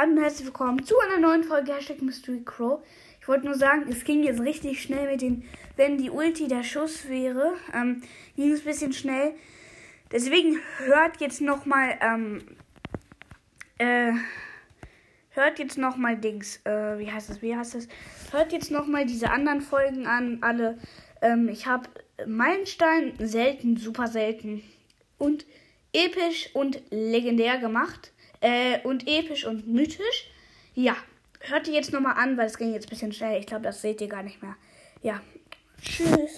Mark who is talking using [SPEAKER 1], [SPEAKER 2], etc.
[SPEAKER 1] Hallo und herzlich willkommen zu einer neuen Folge Hashtag Mystery Crow. Ich wollte nur sagen, es ging jetzt richtig schnell mit den, wenn die Ulti der Schuss wäre, ähm, ging es ein bisschen schnell. Deswegen hört jetzt nochmal, ähm, äh, hört jetzt nochmal Dings, äh, wie heißt das, wie heißt das? Hört jetzt nochmal diese anderen Folgen an, alle. Ähm, ich habe Meilenstein selten, super selten und episch und legendär gemacht. Äh, und episch und mythisch. Ja, hört ihr jetzt nochmal an, weil es ging jetzt ein bisschen schnell. Ich glaube, das seht ihr gar nicht mehr. Ja, tschüss.